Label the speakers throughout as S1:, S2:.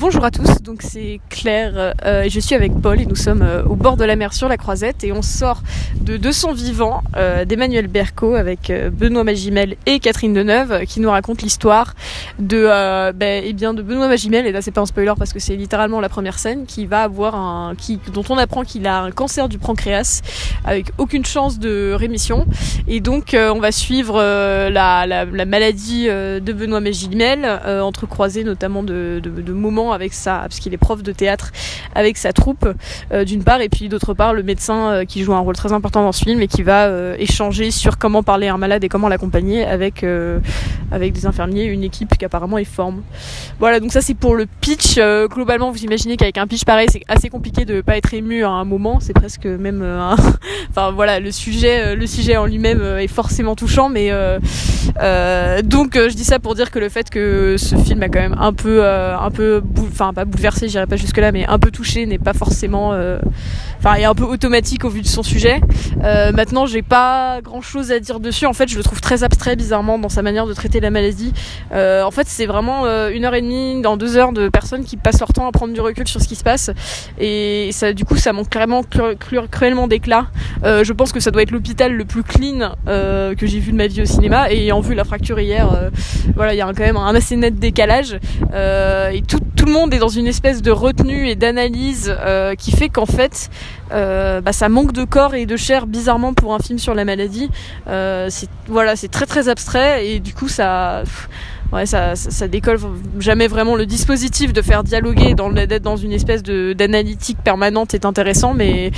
S1: bonjour à tous, donc c'est Claire euh, je suis avec Paul et nous sommes euh, au bord de la mer sur la Croisette et on sort de De son vivant euh, d'Emmanuel Berco avec Benoît Magimel et Catherine Deneuve qui nous racontent l'histoire de, ben, eh de Benoît Magimel et là c'est pas un spoiler parce que c'est littéralement la première scène qui va avoir un, qui, dont on apprend qu'il a un cancer du pancréas avec aucune chance de rémission. Et donc on va suivre la, la, la, maladie de Benoît Magimel entrecroisée notamment de moments avec ça, parce qu'il est prof de théâtre avec sa troupe euh, d'une part, et puis d'autre part le médecin euh, qui joue un rôle très important dans ce film et qui va euh, échanger sur comment parler à un malade et comment l'accompagner avec avec des infirmiers, une équipe qui apparemment est forme. Voilà, donc ça c'est pour le pitch. globalement, vous imaginez qu'avec un pitch pareil, c'est assez compliqué de pas être ému à un moment. C'est presque même, enfin voilà, le sujet, le sujet en lui-même est forcément touchant, mais donc je dis ça pour dire que le fait que ce film a quand même un peu, un peu enfin pas bouleversé, j'irai pas jusque là, mais un peu touché n'est pas forcément, euh, enfin est un peu automatique au vu de son sujet. Euh, maintenant, j'ai pas grand chose à dire dessus. En fait, je le trouve très abstrait, bizarrement, dans sa manière de traiter la maladie. Euh, en fait, c'est vraiment une heure et demie, dans deux heures de personnes qui passent leur temps à prendre du recul sur ce qui se passe, et ça, du coup, ça manque carrément cruellement d'éclat. je pense que ça doit être l'hôpital le plus clean que j'ai vu de ma vie au cinéma, et ayant vu la fracture hier, voilà, il y a quand même un assez net décalage, et tout, tout le monde est dans une espèce de retenue et d'analyse euh, qui fait qu'en fait euh, bah, ça manque de corps et de chair bizarrement pour un film sur la maladie. Euh, c'est voilà, c'est très très abstrait et du coup ça ouais, ça, ça, décolle jamais vraiment. Le dispositif de faire dialoguer, d'être dans une espèce d'analytique permanente est intéressant, mais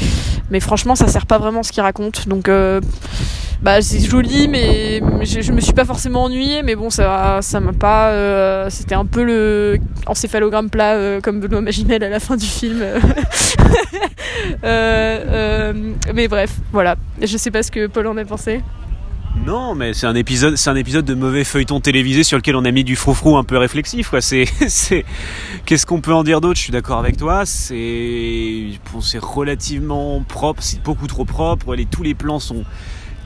S1: mais franchement, ça sert pas vraiment ce qu'il raconte. Donc euh, bah c'est joli mais je, je, me suis pas forcément ennuyée mais bon ça ça m'a pas euh, c'était un peu le encéphalogramme plat euh, comme Benoît Magimel à la fin du film mais bref voilà je sais pas ce que Paul en a pensé
S2: non, mais c'est un épisode, de mauvais feuilleton télévisé sur lequel on a mis du froufrou un peu réflexif. Quoi. C'est, qu'est-ce qu'on peut en dire d'autre? Je suis d'accord avec toi. C'est, c'est relativement propre, c'est beaucoup trop propre. Tous les plans sont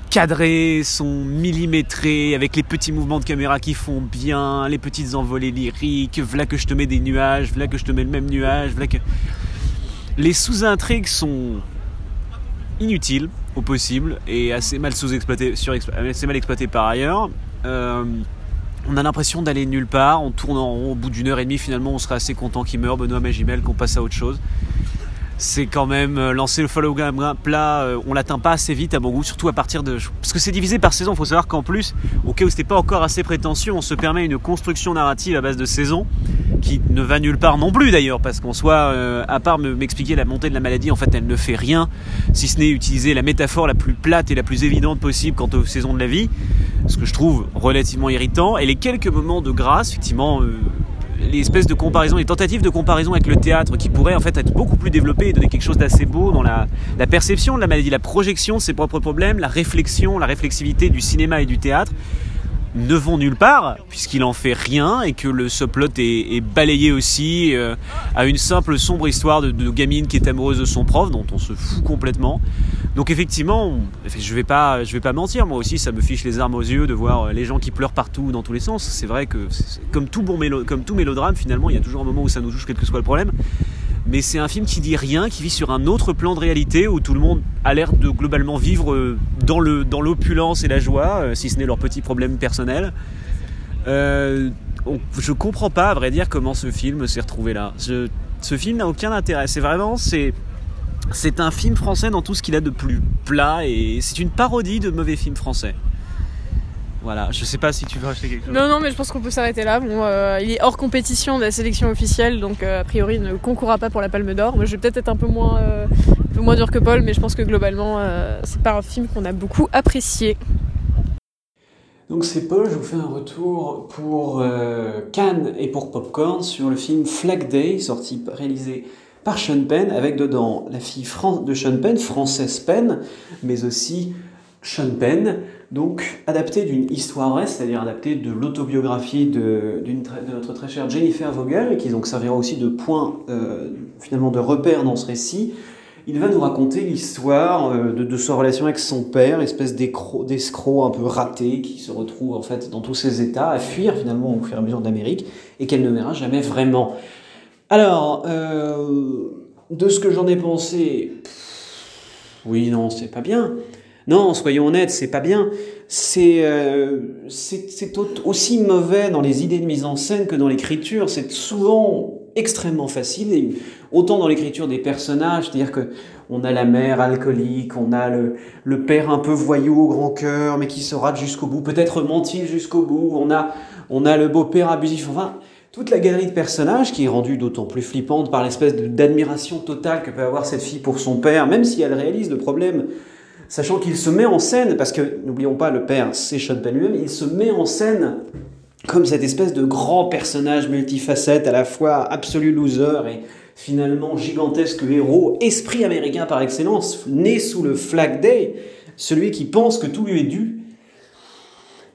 S2: cadrés, sont millimétrés, avec les petits mouvements de caméra qui font bien, les petites envolées lyriques. Voilà que je te mets des nuages, voilà que je te mets le même nuage. Voilà que les sous-intrigues sont inutiles possible et assez mal sous-exploité, assez mal exploité par ailleurs. Euh, on a l'impression d'aller nulle part, on tourne en rond au bout d'une heure et demie, finalement on serait assez content qu'il meure, Benoît Magimel, qu'on passe à autre chose. C'est quand même euh, lancer le follow plat, euh, on l'atteint pas assez vite à mon goût, surtout à partir de. Parce que c'est divisé par saison, faut savoir qu'en plus, au cas où c'était pas encore assez prétentieux, on se permet une construction narrative à base de saison qui ne va nulle part non plus d'ailleurs, parce qu'en soit, euh, à part m'expliquer la montée de la maladie, en fait, elle ne fait rien, si ce n'est utiliser la métaphore la plus plate et la plus évidente possible quant aux saisons de la vie, ce que je trouve relativement irritant. Et les quelques moments de grâce, effectivement, euh, les espèces de comparaisons, les tentatives de comparaison avec le théâtre qui pourraient en fait être beaucoup plus développées et donner quelque chose d'assez beau dans la, la, perception de la maladie, la projection de ses propres problèmes, la réflexion, la réflexivité du cinéma et du théâtre ne vont nulle part, puisqu'il en fait rien et que le subplot est, balayé aussi euh, à une simple sombre histoire de, gamine qui est amoureuse de son prof, dont on se fout complètement. Donc effectivement, je vais pas, je vais pas mentir, moi aussi ça me fiche les armes aux yeux de voir euh, les gens qui pleurent partout dans tous les sens. C'est vrai que comme tout comme tout mélodrame, finalement, il y a toujours un moment où ça nous touche, quel que soit le problème mais c'est un film qui dit rien, qui vit sur un autre plan de réalité où tout le monde a l'air de globalement vivre euh, dans le dans l'opulence et la joie, euh, si ce n'est leurs petits problèmes personnels. Euh, je comprends pas, à vrai dire, comment ce film s'est retrouvé là. ce film n'a aucun intérêt. C'est vraiment c'est c'est un film français dans tout ce qu'il a de plus plat et c'est une parodie de mauvais films français. Voilà, je sais pas si tu veux acheter quelque chose.
S1: Non, non, mais je pense qu'on peut s'arrêter là. Bon, euh, il est hors compétition de la sélection officielle, donc euh, a priori il ne concourra pas pour la Palme d'Or. Moi, je vais peut-être être un peu moins, euh, un peu moins dur que Paul, mais je pense que globalement, c'est pas un film qu'on a beaucoup apprécié.
S3: Donc c'est Paul, je vous fais un retour pour Cannes et pour Popcorn sur le film Flag Day, sorti réalisé par Sean Penn, avec dedans la fille de Sean Penn, française Penn, mais aussi Sean Penn, donc adapté d'une histoire vraie, c'est-à-dire adapté de l'autobiographie de, notre très chère Jennifer Vogel, qui servira aussi de point euh, finalement de repère dans ce récit. Il va nous raconter l'histoire euh, de, de, sa relation avec son père, espèce d'escroc un peu raté qui se retrouve en fait dans tous ses états à fuir finalement au fur et à mesure d'Amérique et qu'elle ne verra jamais vraiment.
S2: Alors, euh, de ce que j'en ai pensé, oui, non, c'est pas bien. Non, soyons honnêtes, c'est pas bien. C'est euh, aussi mauvais dans les idées de mise en scène que dans l'écriture. C'est souvent extrêmement facile, et autant dans l'écriture des personnages, c'est-à-dire que on a la mère alcoolique, on a le, le père un peu voyou au grand cœur, mais qui se rate jusqu'au bout, peut-être mentir jusqu'au bout, on a, on a le beau-père abusif, enfin, toute la galerie de personnages qui est rendue d'autant plus flippante par l'espèce d'admiration totale que peut avoir cette fille pour son père, même si elle réalise le problème, sachant qu'il se met en scène, parce que n'oublions pas, le père, c'est Sean Penn lui-même, il se met en scène comme cette espèce de grand personnage multifacette, à la fois absolu loser et finalement gigantesque héros, esprit américain par excellence, né sous le Flag Day, celui qui pense que tout lui est dû.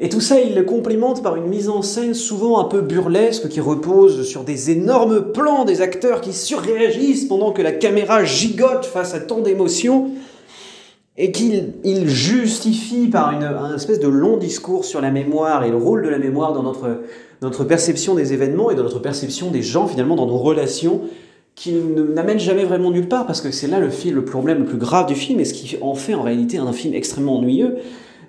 S2: Et tout ça, il le complimente par une mise en scène souvent un peu burlesque qui repose sur des énormes plans des acteurs qui surréagissent pendant que la caméra gigote face à tant d'émotions et qu'il il justifie par une, un espèce de long discours sur la mémoire et le rôle de la mémoire dans notre, perception des événements et dans notre perception des gens, finalement, dans nos relations, qui n'amène jamais vraiment nulle part, parce que c'est là le, le problème le plus grave du film, et ce qui en fait en réalité un film extrêmement ennuyeux,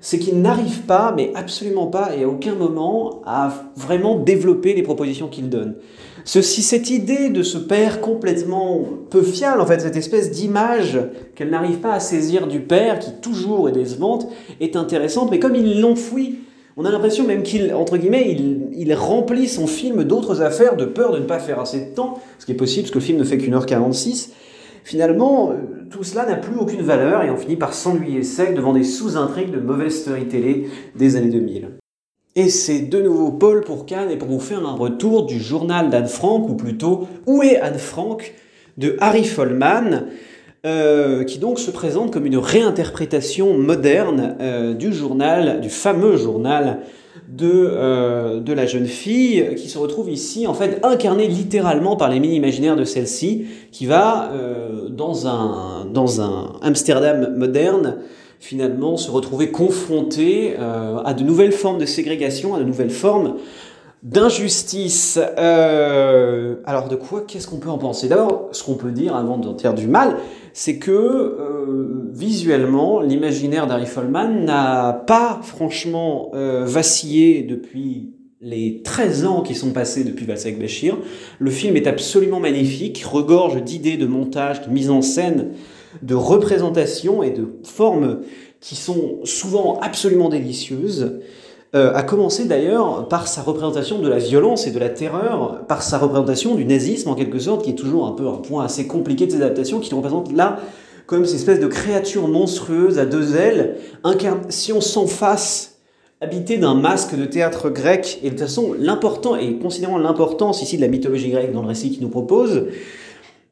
S2: c'est qu'il n'arrive pas, mais absolument pas, et à aucun moment, à vraiment développer les propositions qu'il donne. Ceci, cette idée de ce père complètement peu fiable, en fait, cette espèce d'image qu'elle n'arrive pas à saisir du père, qui toujours est décevante, est intéressante, mais comme il l'enfouit, on a l'impression même qu'il, entre guillemets, il, remplit son film d'autres affaires de peur de ne pas faire assez de temps, ce qui est possible parce que le film ne fait qu'une heure 46. Finalement, euh, tout cela n'a plus aucune valeur et on finit par s'ennuyer sec devant des sous-intrigues de mauvaises story télé des années 2000. Et c'est de nouveau Paul pour Cannes et pour vous faire un retour du journal d'Anne Frank, ou plutôt Où est Anne Frank de Harry Folman, euh, qui donc se présente comme une réinterprétation moderne euh, du journal, du fameux journal de, euh, de la jeune fille, qui se retrouve ici en fait incarnée littéralement par les mini-imaginaires de celle-ci, qui va dans un Amsterdam moderne finalement se retrouver confronté euh, à de nouvelles formes de ségrégation, à de nouvelles formes d'injustice. Euh, alors de quoi qu'est-ce qu'on peut en penser? D'abord, ce qu'on peut dire avant d'en dire du mal, c'est que euh, visuellement, l'imaginaire d'Harry Folman n'a pas franchement vacillé depuis les 13 ans qui sont passés depuis Valsa avec Bashir. Le film est absolument magnifique, regorge d'idées de montage, de mise en scène de représentations et de formes qui sont souvent absolument délicieuses, euh, a commencé d'ailleurs par sa représentation de la violence et de la terreur, par sa représentation du nazisme en quelque sorte, qui est toujours un peu un point assez compliqué de ses adaptations, qui représente là comme cette espèce de créature monstrueuse à deux ailes, incarnation sans face, habitée d'un masque de théâtre grec, et de toute façon l'important, et considérant l'importance ici de la mythologie grecque dans le récit qu'il nous propose,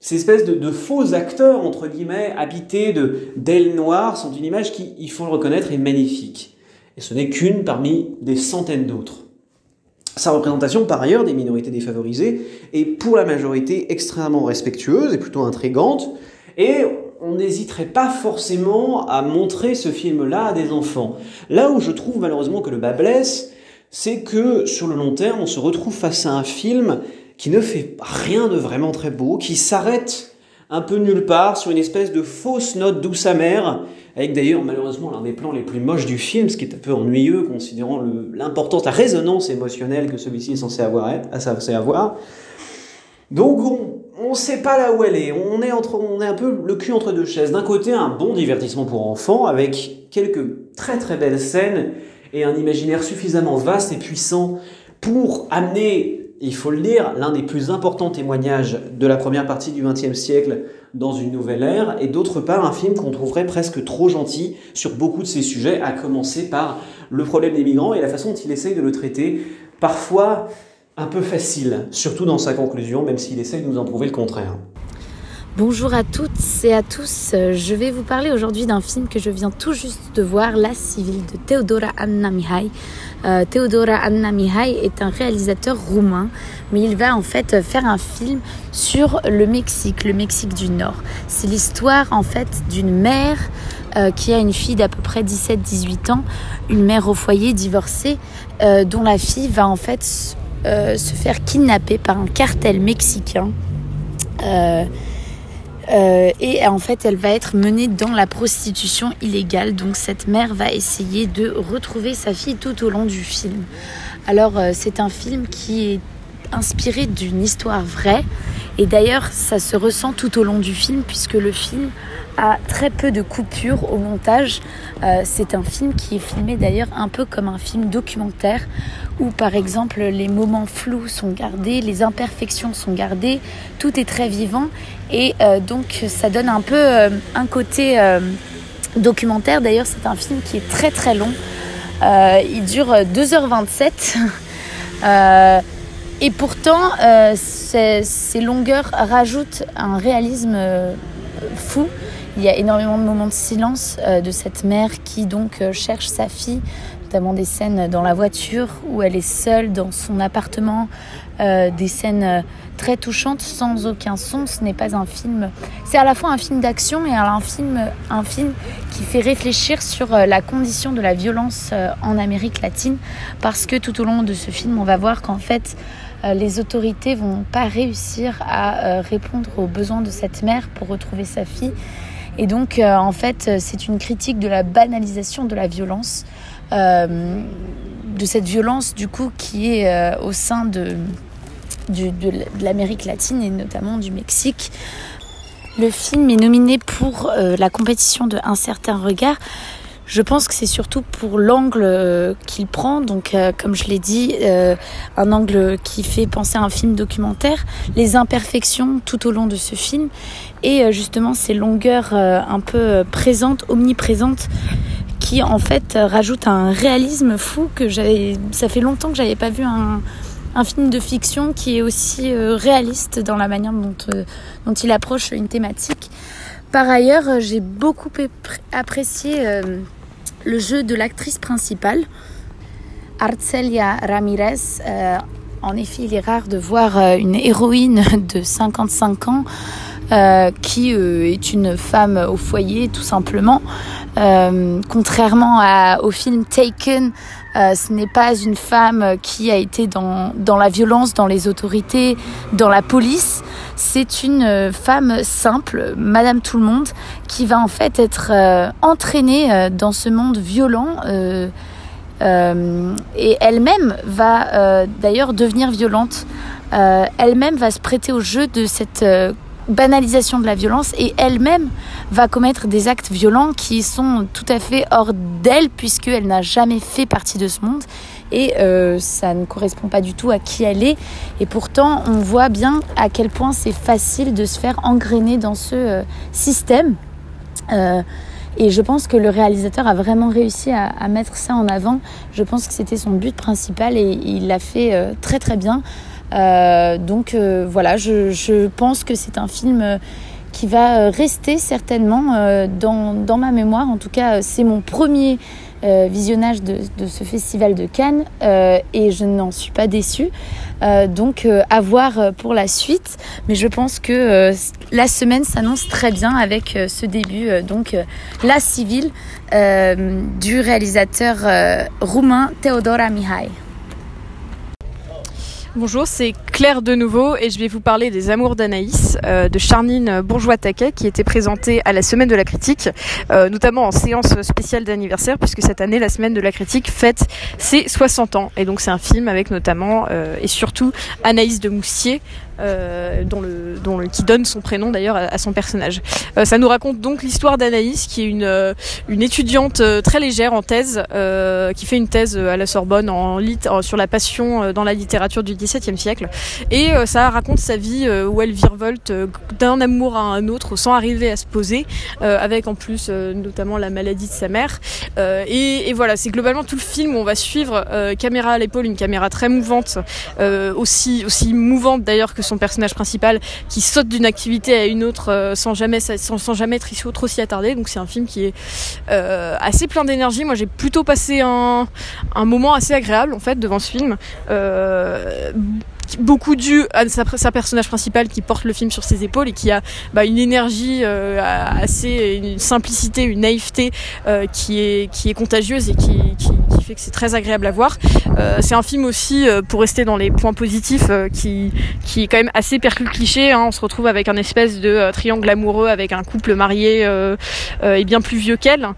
S2: ces espèces de, faux acteurs, entre guillemets, habités d'ailes noires, sont une image qui, il faut le reconnaître, est magnifique. Et ce n'est qu'une parmi des centaines d'autres. Sa représentation, par ailleurs, des minorités défavorisées est pour la majorité extrêmement respectueuse et plutôt intrigante. Et on n'hésiterait pas forcément à montrer ce film-là à des enfants. Là où je trouve malheureusement que le bas blesse, c'est que sur le long terme, on se retrouve face à un film qui ne fait rien de vraiment très beau, qui s'arrête un peu nulle part sur une espèce de fausse note douce amère, avec d'ailleurs malheureusement l'un des plans les plus moches du film, ce qui est un peu ennuyeux considérant l'importance, la résonance émotionnelle que celui-ci est censé avoir. Censé avoir. Donc on ne sait pas là où elle est, on est, entre, on est un peu le cul entre deux chaises. D'un côté un bon divertissement pour enfants avec quelques très très belles scènes et un imaginaire suffisamment vaste et puissant pour amener il faut le dire, l'un des plus importants témoignages de la première partie du XXe siècle dans une nouvelle ère, et d'autre part un film qu'on trouverait presque trop gentil sur beaucoup de ces sujets, à commencer par le problème des migrants et la façon dont il essaye de le traiter, parfois un peu facile, surtout dans sa conclusion, même s'il essaye de nous en prouver le contraire.
S4: Bonjour à toutes et à tous. Je vais vous parler aujourd'hui d'un film que je viens tout juste de voir, La Civile de Teodora Anna Mihai. Euh, Teodora Anna Mihai est un réalisateur roumain, mais il va en fait faire un film sur le Mexique, le Mexique du Nord. C'est l'histoire en fait d'une mère euh, qui a une fille d'à peu près 17-18 ans, une mère au foyer divorcée, euh, dont la fille va en fait se faire kidnapper par un cartel mexicain et en fait, elle va être menée dans la prostitution illégale. Donc cette mère va essayer de retrouver sa fille tout au long du film. Alors c'est un film qui est inspiré d'une histoire vraie. Et d'ailleurs, ça se ressent tout au long du film, puisque le film très peu de coupures au montage. Euh, c'est un film qui est filmé d'ailleurs un peu comme un film documentaire, où par exemple les moments flous sont gardés, les imperfections sont gardées, tout est très vivant. Et euh, donc ça donne un peu euh, un côté documentaire. D'ailleurs, c'est un film qui est très très long. il dure 2h27. Et pourtant, ces, longueurs rajoutent un réalisme fou. Il y a énormément de moments de silence euh, de cette mère qui donc cherche sa fille, notamment des scènes dans la voiture où elle est seule dans son appartement, des scènes très touchantes sans aucun son. Ce n'est pas un film. C'est à la fois un film d'action et un film, un film qui fait réfléchir sur la condition de la violence en Amérique latine, parce que tout au long de ce film, on va voir qu'en fait euh, les autorités vont pas réussir à euh, répondre aux besoins de cette mère pour retrouver sa fille. Et donc, euh, en fait, c'est une critique de la banalisation de la violence, de cette violence, du coup, qui est au sein de, de l'Amérique latine et notamment du Mexique. Le film est nominé pour la compétition de Un certain regard. Je pense que c'est surtout pour l'angle euh, qu'il prend, donc euh, comme je l'ai dit, euh, un angle qui fait penser à un film documentaire, les imperfections tout au long de ce film et justement ces longueurs un peu présentes, omniprésentes qui en fait rajoutent un réalisme fou que j'avais ça fait longtemps que j'avais pas vu un, un film de fiction qui est aussi réaliste dans la manière dont, dont il approche une thématique. Par ailleurs, j'ai beaucoup apprécié le jeu de l'actrice principale, Arcelia Ramirez. Euh, en effet, il est rare de voir euh, une héroïne de 55 ans euh, qui est une femme au foyer, tout simplement. contrairement au film Taken, ce n'est pas une femme qui a été dans, la violence, dans les autorités, dans la police. C'est une femme simple, Madame Tout le Monde, qui va en fait être euh, entraînée euh, dans ce monde violent. Euh, et elle-même va d'ailleurs devenir violente. elle-même va se prêter au jeu de cette banalisation de la violence et elle-même va commettre des actes violents qui sont tout à fait hors d'elle puisqu'elle n'a jamais fait partie de ce monde et ça ne correspond pas du tout à qui elle est et pourtant on voit bien à quel point c'est facile de se faire engrainer dans ce système euh, et je pense que le réalisateur a vraiment réussi à, mettre ça en avant. Je pense que c'était son but principal et il l'a fait euh, très très bien. Euh, donc voilà, je, pense que c'est un film qui va rester certainement dans, ma mémoire. En tout cas, c'est mon premier euh, visionnage de, ce festival de Cannes euh, et je n'en suis pas déçue. Euh, donc à voir pour la suite, mais je pense que la semaine s'annonce très bien avec ce début, donc La Civile du réalisateur roumain Teodora Mihai.
S1: Bonjour, c'est Claire de nouveau et je vais vous parler des Amours d'Anaïs euh, de Charnine Bourgeois-Taquet qui était présentée à la Semaine de la Critique, euh, notamment en séance spéciale d'anniversaire puisque cette année la Semaine de la Critique fête ses 60 ans. Et donc c'est un film avec notamment euh, et surtout Anaïs de Moussier le, dont qui donne son prénom d'ailleurs à, son personnage. Euh, ça nous raconte donc l'histoire d'Anaïs, qui est une, euh, étudiante très légère en thèse, qui fait une thèse à la Sorbonne sur la passion dans la littérature du XVIIe siècle. Et ça raconte sa vie où elle virevolte d'un amour à un autre sans arriver à se poser, avec en plus notamment la maladie de sa mère. Et, et, voilà, c'est globalement tout le film où on va suivre caméra à l'épaule, une caméra très mouvante, aussi, aussi mouvante d'ailleurs que son personnage principal qui saute d'une activité à une autre euh, sans jamais sans, sans, jamais être trop s'y attarder. Donc c'est un film qui est euh, assez plein d'énergie. Moi j'ai plutôt passé un, un, moment assez agréable en fait devant ce film. Euh, beaucoup dû à sa, personnage principal qui porte le film sur ses épaules et qui a bah, une énergie assez, une simplicité, une naïveté qui est qui est contagieuse et qui, qui, fait que c'est très agréable à voir. c'est un film aussi, pour rester dans les points positifs, qui qui est quand même assez percule cliché. Hein. On se retrouve avec un espèce de triangle amoureux avec un couple marié et bien plus vieux qu'elle.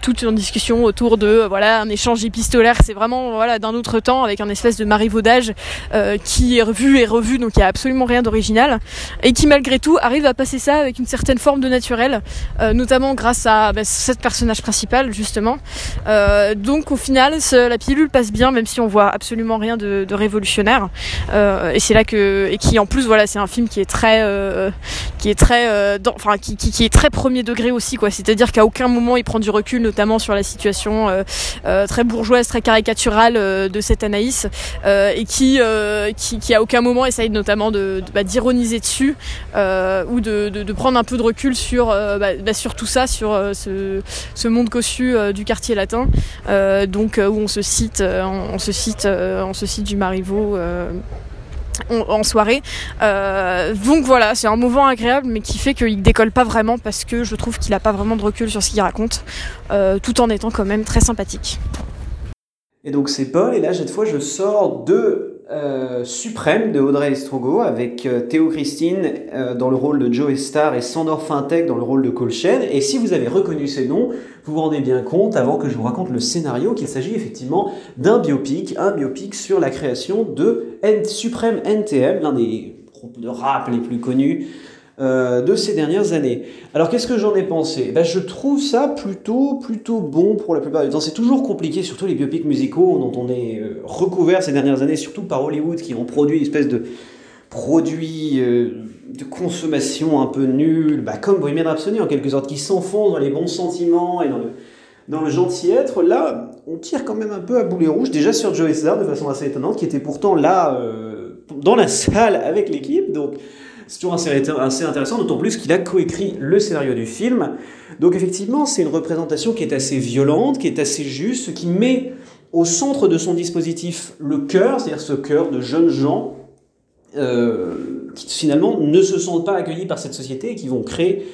S1: toute une discussion autour de voilà un échange épistolaire. C'est vraiment voilà d'un autre temps avec un espèce de marivaudage euh, qui est revu et revu, donc il n'y a absolument rien d'original, et qui malgré tout arrive à passer ça avec une certaine forme de naturel, euh, notamment grâce à bah, cette personnage principal justement. Euh, donc au final, la pilule passe bien, même si on voit absolument rien de, révolutionnaire. Euh, et c'est là que et qui en plus voilà, c'est un film qui est très euh, qui est très euh, enfin qui, qui, est très premier degré aussi quoi. C'est-à-dire qu'à aucun moment il prend du recul, notamment sur la situation très bourgeoise, très caricaturale de cette Anaïs et qui, qui, qui à aucun moment essaye notamment de, de bah, d'ironiser dessus ou de, prendre un peu de recul sur bah, bah, sur tout ça, sur ce, monde cossu du quartier latin. donc où on se cite, on, se cite, on se cite du Marivaux en soirée. Euh, donc voilà, c'est un mouvement agréable, mais qui fait qu'il décolle pas vraiment parce que je trouve qu'il a pas vraiment de recul sur ce qu'il raconte, euh, tout en étant quand même très sympathique.
S2: Et donc c'est Paul, et là cette fois je sors de euh, Suprême de Audrey Estrogo avec euh, Théo Christine euh, dans le rôle de Joe Star et Sandor Fintech dans le rôle de Colchen. Et si vous avez reconnu ces noms, vous vous rendez bien compte, avant que je vous raconte le scénario, qu'il s'agit effectivement d'un biopic, un biopic sur la création de N Suprême NTM, l'un des groupes de rap les plus connus euh, de ces dernières années. Alors qu'est-ce que j'en ai pensé? Ben, Je trouve ça plutôt, plutôt bon pour la plupart du temps. C'est toujours compliqué, surtout les biopics musicaux dont on est euh, recouvert ces dernières années, surtout par Hollywood qui ont produit une espèce de produit euh, de consommation un peu nul, bah, comme Bohemian Rhapsody en quelque sorte, qui s'enfonce dans les bons sentiments et dans le, gentil être. Là, on tire quand même un peu à boulet rouge, déjà sur Joe Star de façon assez étonnante, qui était pourtant là dans la salle avec l'équipe. Donc c'est toujours assez, intéressant, d'autant plus qu'il a coécrit le scénario du film. Donc effectivement, c'est une représentation qui est assez violente, qui est assez juste, qui met au centre de son dispositif le cœur, c'est-à-dire ce cœur de jeunes gens euh, qui finalement ne se sentent pas accueillis par cette société et qui vont créer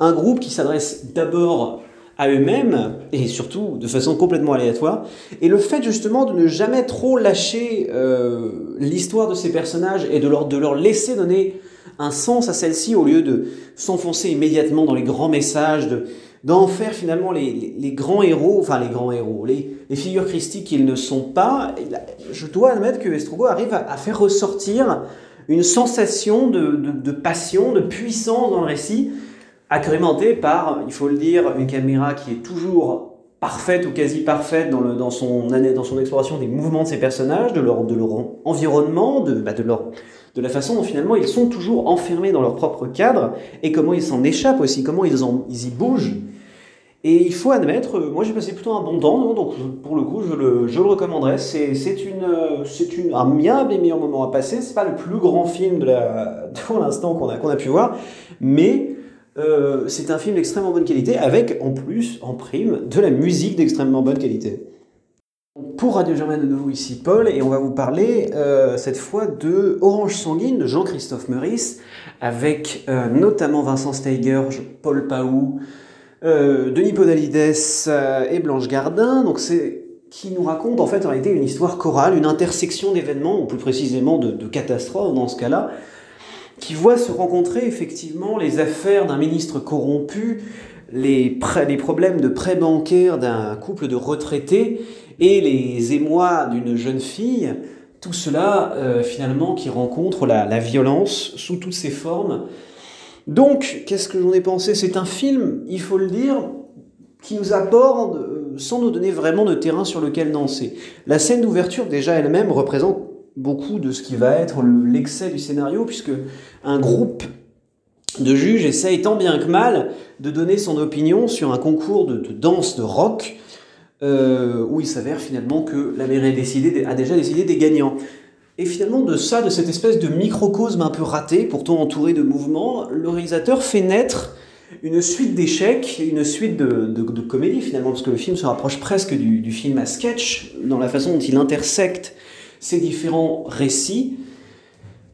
S2: un groupe qui s'adresse d'abord à eux-mêmes et surtout de façon complètement aléatoire. Et le fait justement de ne jamais trop lâcher euh, l'histoire de ces personnages et de leur, de leur laisser donner un sens à celle-ci au lieu de s'enfoncer immédiatement dans les grands messages, de, d'en faire finalement les, les, grands héros, enfin les grands héros, les, les figures christiques qu'ils ne sont pas. Je dois admettre que Estrogo arrive à, faire ressortir une sensation de, de, passion, de puissance dans le récit, agrémentée par, il faut le dire, une caméra qui est toujours parfaite ou quasi parfaite dans, le, dans, son, dans son exploration des mouvements de ses personnages, de leur, de leur environnement, de, bah de leur de la façon dont finalement ils sont toujours enfermés dans leur propre cadre et comment ils s'en échappent aussi, comment ils, y bougent. Et il faut admettre, euh, moi j'ai passé plutôt un bon temps, donc pour le coup je le, je recommanderais. C'est, une, euh, c'est un bien des meilleurs moments à passer. C'est pas le plus grand film de pour l'instant qu'on a, qu'on a pu voir, mais euh, c'est un film d'extrêmement bonne qualité avec en plus, en prime, de la musique d'extrêmement bonne qualité. Pour Radio Germaine de nouveau ici Paul et on va vous parler euh, cette fois de Orange Sanguine de Jean-Christophe Meurice avec euh, notamment Vincent Steiger, Paul Paou, euh, Denis Podalides et Blanche Gardin. Donc c'est qui nous raconte en fait en réalité une histoire chorale, une intersection d'événements, ou plus précisément de, catastrophes dans ce cas-là, qui voit se rencontrer effectivement les affaires d'un ministre corrompu, les, les problèmes de prêts bancaires d'un couple de retraités et les émois d'une jeune fille, tout cela euh, finalement qui rencontre la, violence sous toutes ses formes. Donc, qu'est-ce que j'en ai pensé? C'est un film, il faut le dire, qui nous aborde euh, sans nous donner vraiment de terrain sur lequel danser. La scène d'ouverture déjà elle-même représente beaucoup de ce qui va être l'excès du scénario, puisque un groupe de juges essaye tant bien que mal de donner son opinion sur un concours de danse de rock euh, où il s'avère finalement que la mairie a, a déjà décidé des gagnants. Et finalement, de ça, de cette espèce de microcosme un peu raté, pourtant entouré de mouvements, le réalisateur fait naître une suite d'échecs, une suite de, comédies finalement, parce que le film se rapproche presque du, du, film à sketch, dans la façon dont il intersecte ces différents récits,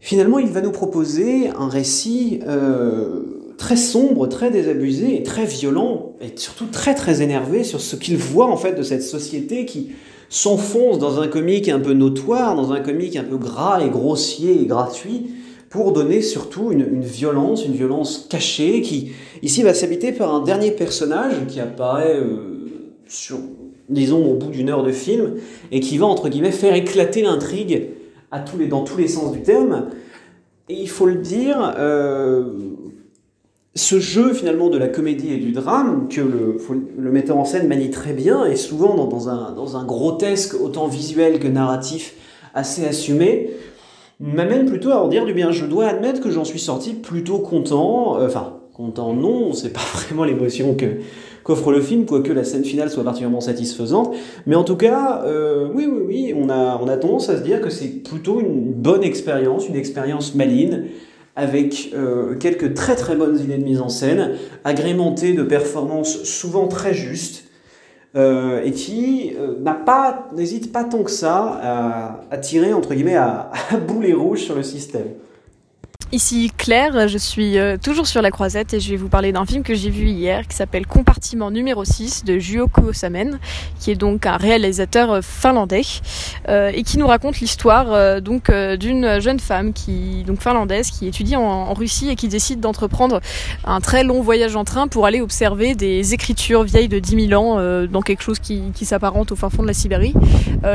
S2: finalement, il va nous proposer un récit euh, très sombre, très désabusé et très violent, et surtout très très énervé sur ce qu'il voit en fait de cette société qui s'enfonce dans un comique un peu notoire, dans un comique un peu gras et grossier et gratuit, pour donner surtout une, violence, une violence cachée, qui ici va s'habiter par un dernier personnage qui apparaît euh, sur, disons, au bout d'une heure de film, et qui va, entre guillemets, faire éclater l'intrigue à tous les, dans tous les sens du terme. Et il faut le dire, euh, ce jeu finalement de la comédie et du drame que le, metteur en scène manie très bien et souvent dans, un, grotesque autant visuel que narratif assez assumé m'amène plutôt à en dire du bien. Je dois admettre que j'en suis sorti plutôt content, euh, enfin content non, c'est pas vraiment l'émotion qu'offre le film, quoique la scène finale soit particulièrement satisfaisante. Mais en tout cas, euh, oui, oui, oui, on a, on a tendance à se dire que c'est plutôt une bonne expérience, une expérience maligne, avec euh, quelques très très bonnes idées de mise en scène, agrémentées de performances souvent très justes, euh, et qui euh, n'hésite pas tant que ça à, tirer entre guillemets à, à boulet rouge sur le système.
S1: Ici Claire, je suis euh, toujours sur la croisette et je vais vous parler d'un film que j'ai vu hier qui s'appelle Compartiment numéro 6 de Juho Kuosamen, qui est donc un réalisateur euh, finlandais euh, et qui nous raconte l'histoire donc d'une jeune femme qui donc finlandaise qui étudie en, Russie et qui décide d'entreprendre un très long voyage en train pour aller observer des écritures vieilles de 10 000 ans dans quelque chose qui, qui s'apparente au fin fond de la Sibérie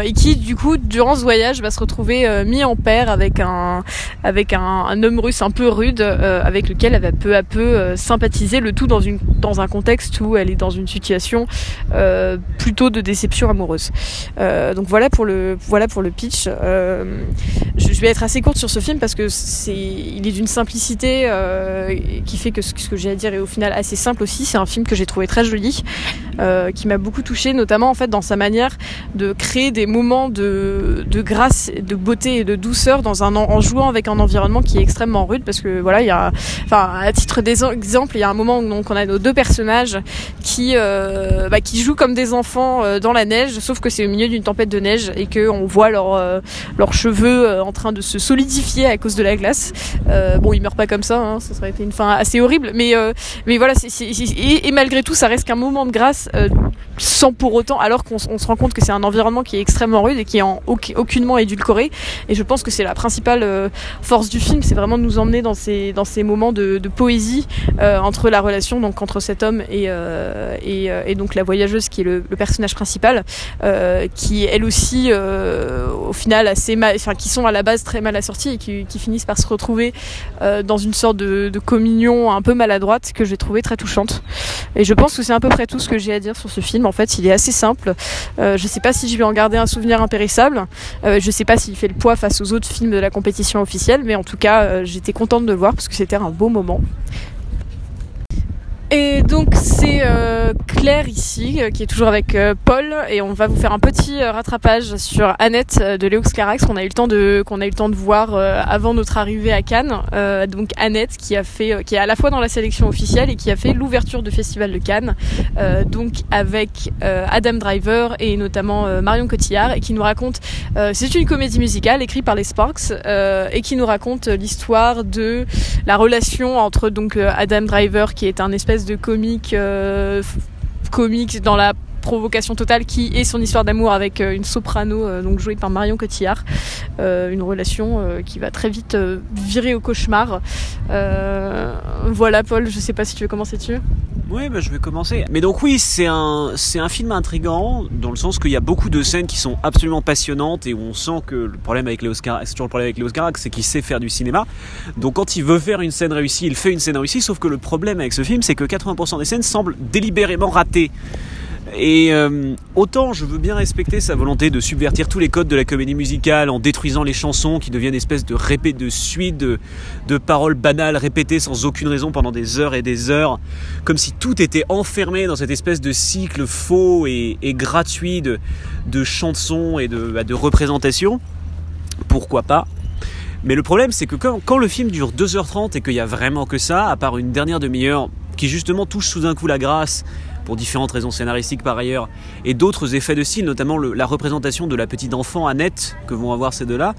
S1: et qui du coup durant ce voyage va se retrouver mis en paire avec un avec un, un homme un peu rude euh, avec lequel elle va peu à peu euh, sympathiser le tout dans une dans un contexte où elle est dans une situation euh, plutôt de déception amoureuse. donc voilà pour le voilà pour le pitch. je vais être assez courte sur ce film parce que c'est il est d'une simplicité qui fait que ce, que j'ai à dire est au final assez simple aussi. C'est un film que j'ai trouvé très joli, qui m'a beaucoup touché, notamment en fait dans sa manière de créer des moments de, de grâce, de beauté et de douceur dans un en jouant avec un environnement qui est extrêmement rude parce que voilà, il y a, enfin, à titre d'exemple, il y a un moment où donc on a nos deux personnages qui, euh, bah, qui jouent comme des enfants euh, dans la neige, sauf que c'est au milieu d'une tempête de neige et que on voit leur, euh, leurs cheveux en train de se solidifier à cause de la glace. bon, ils meurent pas comme ça, hein, ça serait été une fin assez horrible, mais mais voilà, et, malgré tout, ça reste qu'un moment de grâce sans pour autant, alors qu'on se rend compte que c'est un environnement qui est extrêmement rude et qui est en aucunement édulcoré. Et je pense que c'est la principale force du film, c'est vraiment nous emmener dans ces, dans ces moments de, poésie euh, entre la relation donc entre cet homme et, euh, euh, et, donc la voyageuse qui est le, personnage principal, qui elle aussi au final assez mal, enfin qui sont à la base très mal assortis et qui, finissent par se retrouver dans une sorte de, communion un peu maladroite que j'ai trouvé très touchante. Et je pense que c'est à peu près tout ce que j'ai à dire sur ce film. En fait, il est assez simple. je sais pas si je vais en garder un souvenir impérissable. je sais pas s'il fait le poids face aux autres films de la compétition officielle, mais en tout cas, j'étais contente de le voir parce que c'était un beau moment. Et donc c'est euh, Claire ici euh, qui est toujours avec euh, Paul et on va vous faire un petit rattrapage sur Annette de Léox Carax qu'on a eu le temps de qu'on a eu le temps de voir avant notre arrivée à Cannes. donc Annette qui a fait qui est à la fois dans la sélection officielle et qui a fait l'ouverture du festival de Cannes. donc avec Adam Driver et notamment Marion Cotillard et qui nous raconte c'est une comédie musicale écrite par les Sparks et qui nous raconte l'histoire de la relation entre donc Adam Driver qui est un espèce de comique, euh, comique dans la provocation totale qui est son histoire d'amour avec euh, une soprano euh, donc jouée par Marion Cotillard une relation qui va très vite virer au cauchemar. Voilà Paul je sais pas si tu veux commencer dessus
S5: oui, bah, je vais commencer. Mais donc oui, c'est un, c'est un film intrigant dans le sens qu'il y a beaucoup de scènes qui sont absolument passionnantes et où on sent que le problème avec Léo Carax, c'est toujours le problème avec c'est qu'il sait faire du cinéma. Donc quand il veut faire une scène réussie, il fait une scène réussie. Sauf que le problème avec ce film, c'est que 80% des scènes semblent délibérément ratées. Et euh, autant je veux bien respecter sa volonté de subvertir tous les codes de la comédie musicale en détruisant les chansons qui deviennent espèce de répé de suite de, paroles banales répétées sans aucune raison pendant des heures et des heures, comme si tout était enfermé dans cette espèce de cycle faux et, gratuit de, chansons et de, bah, de représentations. Pourquoi pas? Mais le problème, c'est que quand, quand, le film dure 2h30 et qu'il y a vraiment que ça, à part une dernière demi-heure qui justement touche sous un coup la grâce, pour différentes raisons scénaristiques par ailleurs, et d'autres effets de style, notamment la représentation de la petite enfant Annette que vont avoir ces deux-là,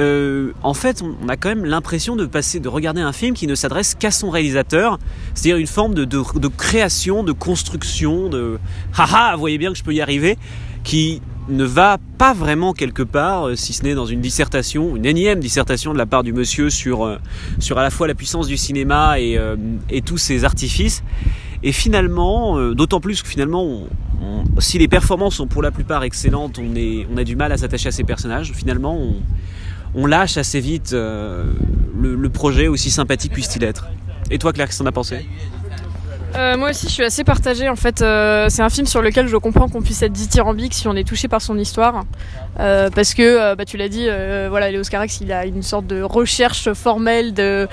S5: euh, en fait, on a quand même l'impression de passer, de regarder un film qui ne s'adresse qu'à son réalisateur, c'est-à-dire une forme de, création, de construction, de haha, voyez bien que je peux y arriver, qui ne va pas vraiment quelque part, euh, si ce n'est dans une dissertation, une énième dissertation de la part du monsieur sur, euh, sur à la fois la puissance du cinéma et tous ses artifices. Et finalement, d'autant plus que finalement, si les performances sont pour la plupart excellentes, on, a du mal à s'attacher à ces personnages. Finalement, on, lâche assez vite le, le, projet, aussi sympathique puisse-t-il être. Et toi, Claire, qu'est-ce que t'en as pensé?
S1: Euh, moi aussi, je suis assez partagée. En fait, euh, c'est un film sur lequel je comprends qu'on puisse être dithyrambique si on est touché par son histoire, euh, parce que, bah, tu l'as dit, voilà, Léos Carax, il a une sorte de recherche formelle de,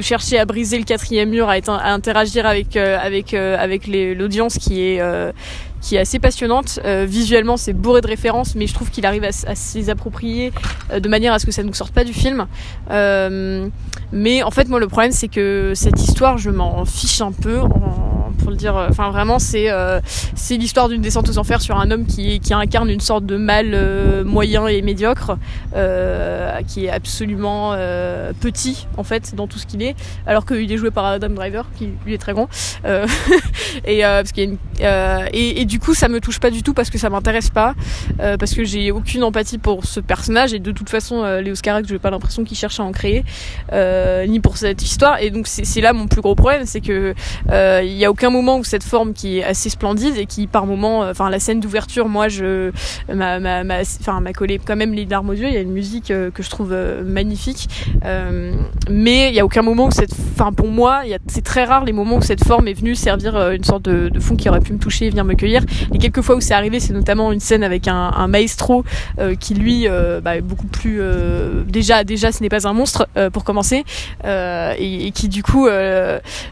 S1: chercher à briser le quatrième mur, à, à interagir avec avec avec l'audience qui est qui est assez passionnante. visuellement, c'est bourré de références, mais je trouve qu'il arrive à, s'y approprier de manière à ce que ça ne nous sorte pas du film. mais en fait, moi, le problème, c'est que cette histoire, je m'en fiche un peu pour le dire. Euh, enfin, vraiment, c'est euh, c'est l'histoire d'une descente aux enfers sur un homme qui, qui incarne une sorte de mal euh, moyen et médiocre, qui est absolument petit en fait dans tout ce qu'il est, alors qu'il est joué par Adam Driver, qui lui est très grand. et parce qu'il et, et, du coup, ça me touche pas du tout parce que ça m'intéresse pas, parce que j'ai aucune empathie pour ce personnage et de toute façon, Léo Carax, je n'ai pas l'impression qu'il cherche à en créer, ni pour cette histoire. Et donc c'est là mon plus gros problème, c'est que il y a aucun moment où cette forme qui est assez splendide et qui par moment, euh, enfin la scène d'ouverture, moi je m'a collé quand même les larmes aux yeux. Il y a une musique euh, que je trouve magnifique, mais il y a aucun moment où cette, enfin pour moi, c'est très rare les moments où cette forme est venue servir une sorte de, fond qui aurait pu me toucher et venir me cueillir. Et quelques fois où c'est arrivé, c'est notamment une scène avec un, maestro qui lui bah, beaucoup plus déjà déjà ce n'est pas un monstre pour commencer et, qui du coup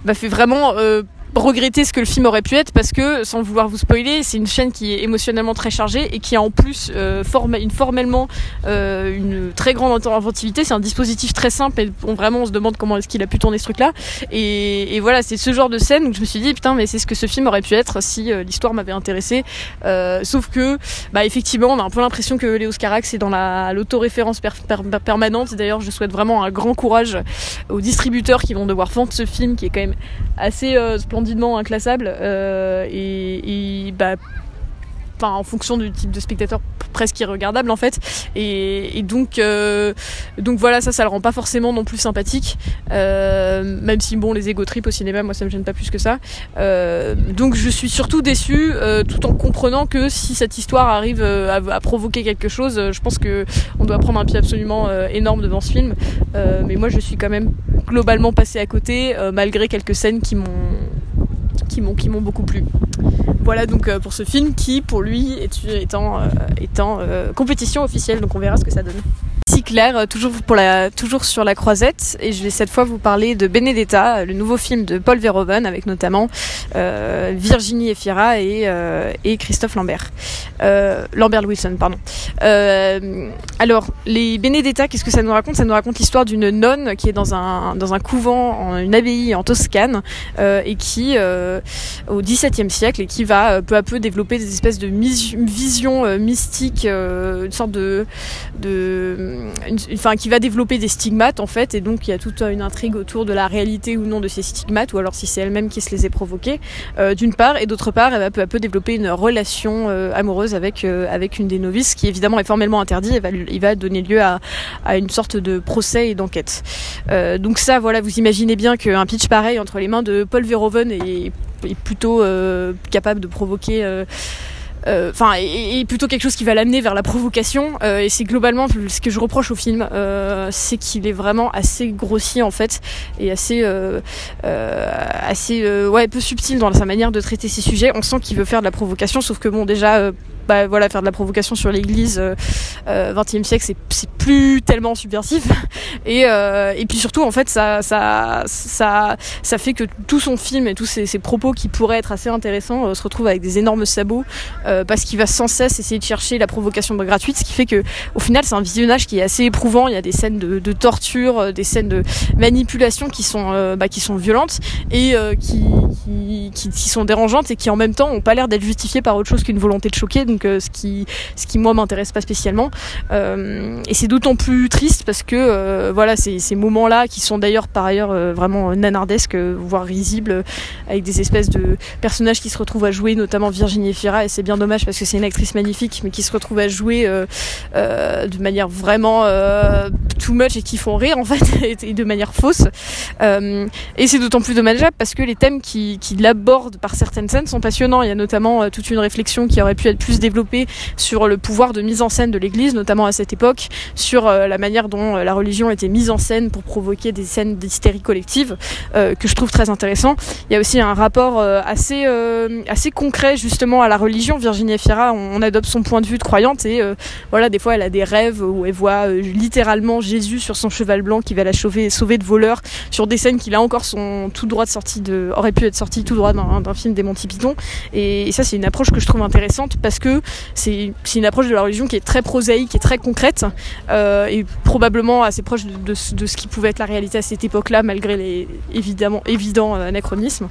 S1: bah, fait vraiment euh, regretter ce que le film aurait pu être parce que sans vouloir vous spoiler c'est une chaîne qui est émotionnellement très chargée et qui a en plus euh, une formellement euh, une très grande inventivité. C'est un dispositif très simple et vraiment on se demande comment est-ce qu'il a pu tourner ce truc là et, voilà c'est ce genre de scène où je me suis dit putain mais c'est ce que ce film aurait pu être si euh, l'histoire m'avait intéressé. Sauf que bah effectivement on a un peu l'impression que Léo Carax est dans la l'autoréférence per, permanente. D'ailleurs je souhaite vraiment un grand courage aux distributeurs qui vont devoir vendre ce film qui est quand même assez splendidement inclassable euh, et, et bah, Enfin, en fonction du type de spectateur presque irregardable en fait. Et, euh, donc voilà ça ça le rend pas forcément non plus sympathique euh, même si bon les égo trip au cinéma moi ça me gêne pas plus que ça. Euh, donc je suis surtout déçue tout en comprenant que si cette histoire arrive à, à, provoquer quelque chose je pense que on doit prendre un pied absolument énorme devant ce film. Mais moi je suis quand même globalement passée à côté malgré quelques scènes qui m'ont qui m'ont beaucoup plu. Voilà donc euh, pour ce film qui pour lui est, étant, euh, euh, compétition officielle donc on verra ce que ça donne. Claire, toujours, pour la, toujours sur la croisette, et je vais cette fois vous parler de Benedetta, le nouveau film de Paul Verhoeven, avec notamment euh, Virginie Efira et, euh, et Christophe Lambert. Euh, Lambert Wilson, pardon. Euh, alors, les Benedetta, qu'est-ce que ça nous raconte? Ça nous raconte l'histoire d'une nonne qui est dans un, dans un couvent, en, une abbaye en Toscane, euh, et qui, euh, au XVIIe siècle, et qui va peu à peu développer des espèces de visions mystiques, une sorte de... de enfin qui va développer des stigmates en fait, et donc il y a toute une intrigue autour de la réalité ou non de ces stigmates, ou alors si c'est elle-même qui se les est provoqués, euh, d'une part, et d'autre part, elle va peu à peu développer une relation euh, amoureuse avec euh, avec une des novices, qui évidemment est formellement interdit, et va, il va donner lieu à, à une sorte de procès et d'enquête. Euh, donc ça, voilà, vous imaginez bien qu'un pitch pareil entre les mains de Paul Verhoeven est, est plutôt capable de provoquer euh, enfin et, plutôt quelque chose qui va l'amener vers la provocation euh, et c'est globalement ce que je reproche au film euh, c'est qu'il est vraiment assez grossier en fait et assez assez ouais peu subtil dans sa manière de traiter ces sujets. On sent qu'il veut faire de la provocation sauf que bon déjà bah, voilà, faire de la provocation sur l'Église euh, 20e siècle, c'est plus tellement subversif. Et, et puis surtout, en fait, ça, ça, ça, ça fait que tout son film et tous ses, propos qui pourraient être assez intéressants se retrouvent avec des énormes sabots parce qu'il va sans cesse essayer de chercher la provocation gratuite, ce qui fait que au final, c'est un visionnage qui est assez éprouvant. Il y a des scènes de, torture, des scènes de manipulation qui sont, bah, qui sont violentes et qui, qui, sont dérangeantes et qui en même temps ont pas l'air d'être justifiées par autre chose qu'une volonté de choquer. Euh, ce qui, ce qui moi m'intéresse pas spécialement. Euh, et c'est d'autant plus triste parce que euh, voilà ces, ces moments-là qui sont d'ailleurs par ailleurs vraiment nanardesques, voire risibles, avec des espèces de personnages qui se retrouvent à jouer, notamment Virginie Fira. Et c'est bien dommage parce que c'est une actrice magnifique, mais qui se retrouve à jouer de manière vraiment too much et qui font rire en fait et de manière fausse. et c'est d'autant plus dommageable parce que les thèmes qui, qui l'abordent par certaines scènes sont passionnants. Il y a notamment toute une réflexion qui aurait pu être plus sur le pouvoir de mise en scène de l'Église, notamment à cette époque, sur euh, la manière dont euh, la religion était mise en scène pour provoquer des scènes d'hystérie collective, que je trouve très intéressant. Il y a aussi un rapport assez, assez concret justement à la religion. Virginie Fira, on, adopte son point de vue de croyante et voilà, des fois elle a des rêves où elle voit littéralement Jésus sur son cheval blanc qui va la sauver, de voleurs, sur des scènes qui là encore sont tout droit de sortie aurait pu être sorti tout droit d'un film des Monty Python. Et, ça, c'est une approche que je trouve intéressante parce c'est une approche de la religion qui est très prosaïque et très concrète euh, et probablement assez proche de, ce qui pouvait être la réalité à cette époque-là, malgré les évidemment évidents anachronismes.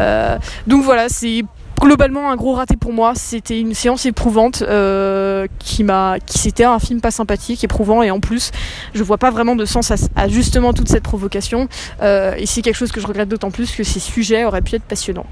S1: Euh, donc voilà, c'est globalement un gros raté pour moi. C'était une séance éprouvante euh, qui m'a, qui c'était un film pas sympathique, éprouvant et en plus, je vois pas vraiment de sens à, justement toute cette provocation. Euh, et c'est quelque chose que je regrette d'autant plus que ces sujets auraient pu être passionnants.